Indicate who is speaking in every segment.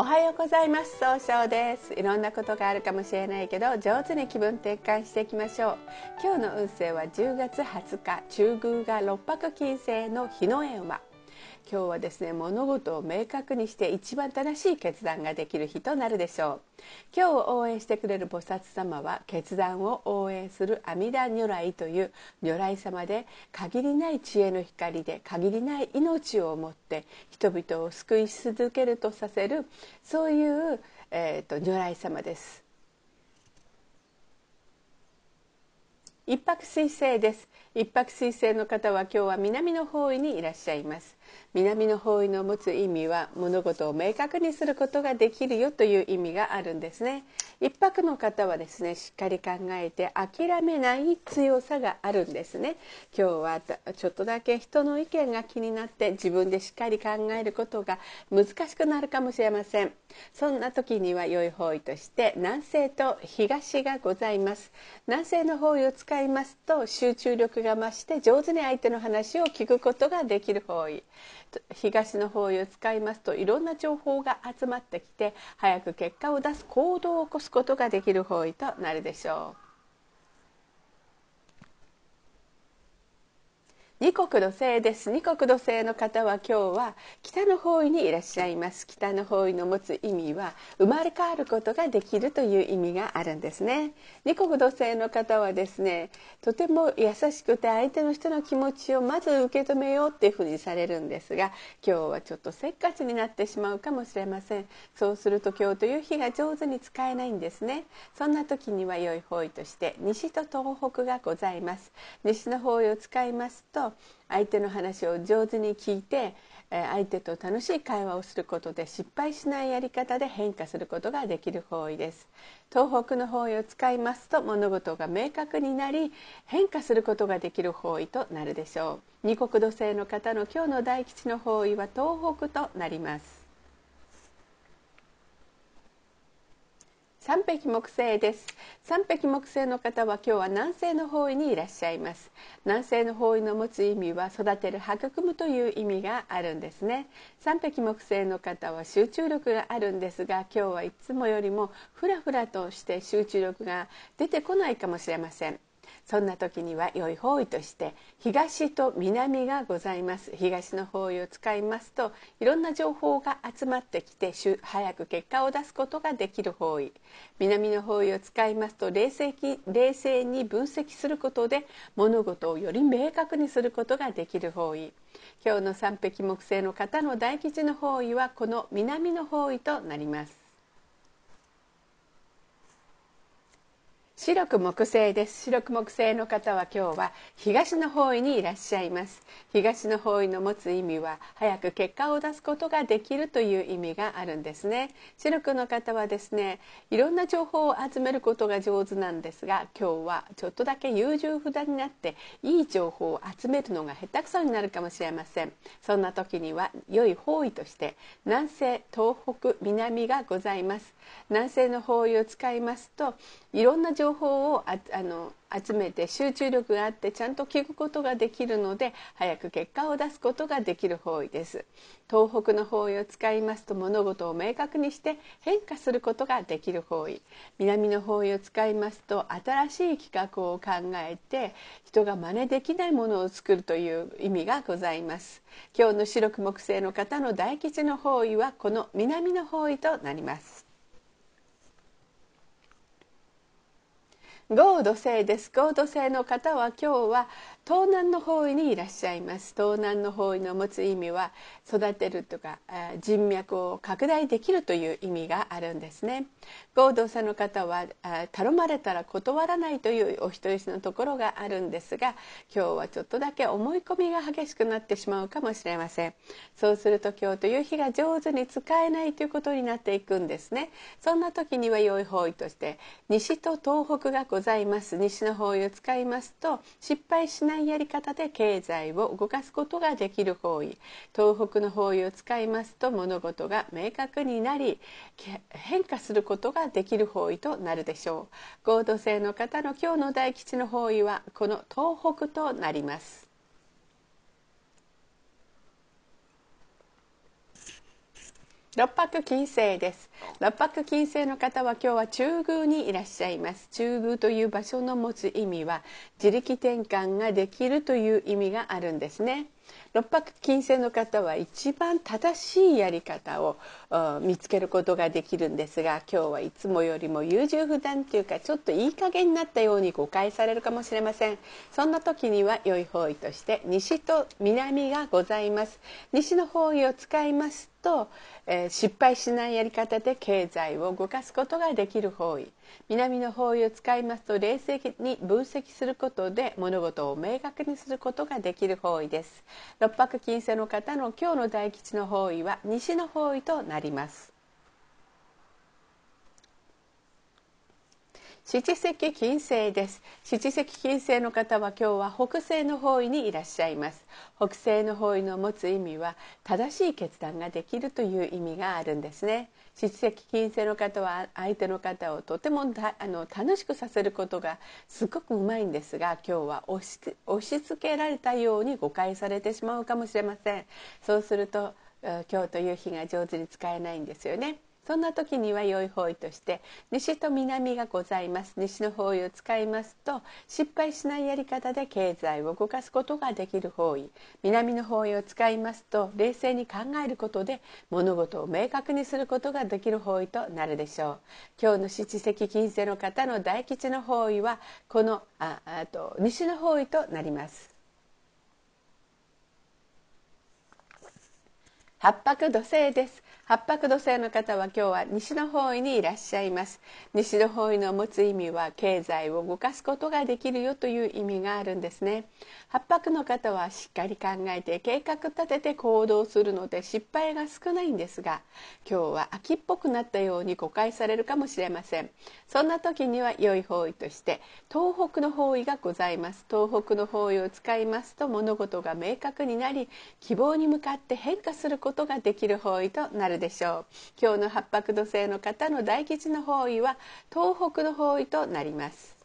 Speaker 1: おはようございます。総称です。いろんなことがあるかもしれないけど上手に気分転換していきましょう。今日の運勢は10月20日中宮が六白金星の日の絵馬今日はですね物事を明確にして一番正しい決断ができる日となるでしょう。今日を応援してくれる菩薩様は決断を応援する阿弥陀如来という如来様で限りない知恵の光で限りない命を持って人々を救い続けるとさせるそういう、えーと、如来様です。一泊水星です。一泊水星の方は今日は南の方位にいらっしゃいます。南の方位の持つ意味は物事を明確にすることができるよという意味があるんですね。一泊の方はですねしっかり考えて諦めない強さがあるんですね。今日はちょっとだけ人の意見が気になって自分でしっかり考えることが難しくなるかもしれません。そんな時には良い方位として南西と東がございます南西の方位を使いますと集中力が増して上手に相手の話を聞くことができる方位東の方位を使いますといろんな情報が集まってきて早く結果を出す行動を起こすことができる方位となるでしょう。二国土星です。二国土星の方は今日は北の方位にいらっしゃいます。北の方位の持つ意味は生まれ変わることができるという意味があるんですね。二国土星の方はですねとても優しくて相手の人の気持ちをまず受け止めようっていうふうにされるんですが今日はちょっとせっかちになってしまうかもしれません。そうすると今日という日が上手に使えないんですね。そんな時には良い方位として西と東北がございます。西の方位を使いますと相手の話を上手に聞いて相手と楽しい会話をすることで失敗しないやり方で変化することができる方位です。東北の方位を使いますと物事が明確になり変化することができる方位となるでしょう。二国土星の方の今日の大吉の方位は東北となります。三匹木星です。三匹木星の方は今日は南西の方位にいらっしゃいます。南西の方位の持つ意味は育てる育むという意味があるんですね。三匹木星の方は集中力があるんですが今日はいつもよりもふらふらとして集中力が出てこないかもしれません。そんな時には良い方位として東と南がございます。東の方位を使いますといろんな情報が集まってきて早く結果を出すことができる方位。南の方位を使いますと冷静冷静に分析することで物事をより明確にすることができる方位。今日の三匹木星の方の大吉の方位はこの南の方位となります。白く木星です。白く木星の方は今日は東の方位にいらっしゃいます。東の方位の持つ意味は早く結果を出すことができるという意味があるんですね。白くの方はですねいろんな情報を集めることが上手なんですが今日はちょっとだけ優柔不断になっていい情報を集めるのが下手くそになるかもしれません。そんな時には良い方位として南西東北南がございます。南西の方位を使いますといろんな情報をあの集めて集中力があってちゃんと聞くことができるので早く結果を出すことができる方位です。東北の方位を使いますと物事を明確にして変化することができる方位。南の方位を使いますと新しい企画を考えて人が真似できないものを作るという意味がございます。今日の白く木星の方の大吉の方位はこの南の方位となります。合土星です。合土星の方は今日は東南の方位にいらっしゃいます。東南の方位の持つ意味は育てるとか人脈を拡大できるという意味があるんですね。合同さんの方は頼まれたら断らないというお人よしのところがあるんですが今日はちょっとだけ思い込みが激しくなってしまうかもしれません。そうすると今日という日が上手に使えないということになっていくんですね。そんな時には良い方位として西と東北がございます。西の方位を使いますと失敗しないないやり方で経済を動かすことができる方位。東北の方位を使いますと物事が明確になり変化することができる方位となるでしょう。合同性の方の今日の大吉の方位はこの東北となります。六白金星です。六白金星の方は今日は中宮にいらっしゃいます。中宮という場所の持つ意味は自力転換ができるという意味があるんですね。六白金星の方は一番正しいやり方を見つけることができるんですが今日はいつもよりも優柔不断というかちょっといい加減になったように誤解されるかもしれません。そんな時には良い方位として西と南がございます。西の方位を使います。と、えー、失敗しないやり方で経済を動かすことができる方位。南の方位を使いますと冷静に分析することで物事を明確にすることができる方位です。六白金星の方の今日の大吉の方位は西の方位となります。七石金星です。七石金星の方は今日は北西の方位にいらっしゃいます。北西の方位の持つ意味は正しい決断ができるという意味があるんですね。七石金星の方は相手の方をとてもあの楽しくさせることがすごくうまいんですが今日は押し押し付けられたように誤解されてしまうかもしれません。そうすると今日という日が上手に使えないんですよね。そんな時には良い方位として西と南がございます。西の方位を使いますと失敗しないやり方で経済を動かすことができる方位。南の方位を使いますと冷静に考えることで物事を明確にすることができる方位となるでしょう。今日の七石金星の方の大吉の方位はこのああと西の方位となります八白土星です。八白土星の方は今日は西の方位にいらっしゃいます。西の方位の持つ意味は経済を動かすことができるよという意味があるんですね。八白の方はしっかり考えて計画立てて行動するので失敗が少ないんですが今日は秋っぽくなったように誤解されるかもしれません。そんな時には良い方位として東北の方位がございます。東北の方位を使いますと物事が明確になり希望に向かって変化することことができる方位となるでしょう。今日の八白土星の方の大吉の方位は東北の方位となります。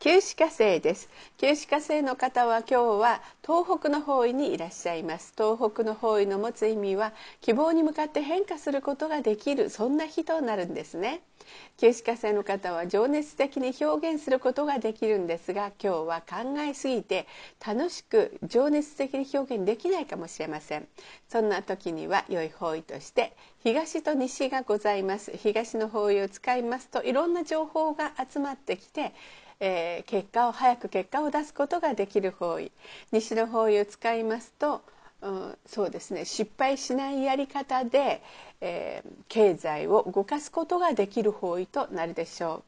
Speaker 1: 九死火星です。九死火星の方は今日は東北の方位にいらっしゃいます。東北の方位の持つ意味は希望に向かって変化することができるそんな日となるんですね。九死火星の方は情熱的に表現することができるんですが今日は考えすぎて楽しく情熱的に表現できないかもしれません。そんな時には良い方位として東と西がございます。東の方位を使いますといろんな情報が集まってきてえー、結果を早く結果を出すことができる方位西の方位を使いますと、うん、そうですね失敗しないやり方で、えー、経済を動かすことができる方位となるでしょう。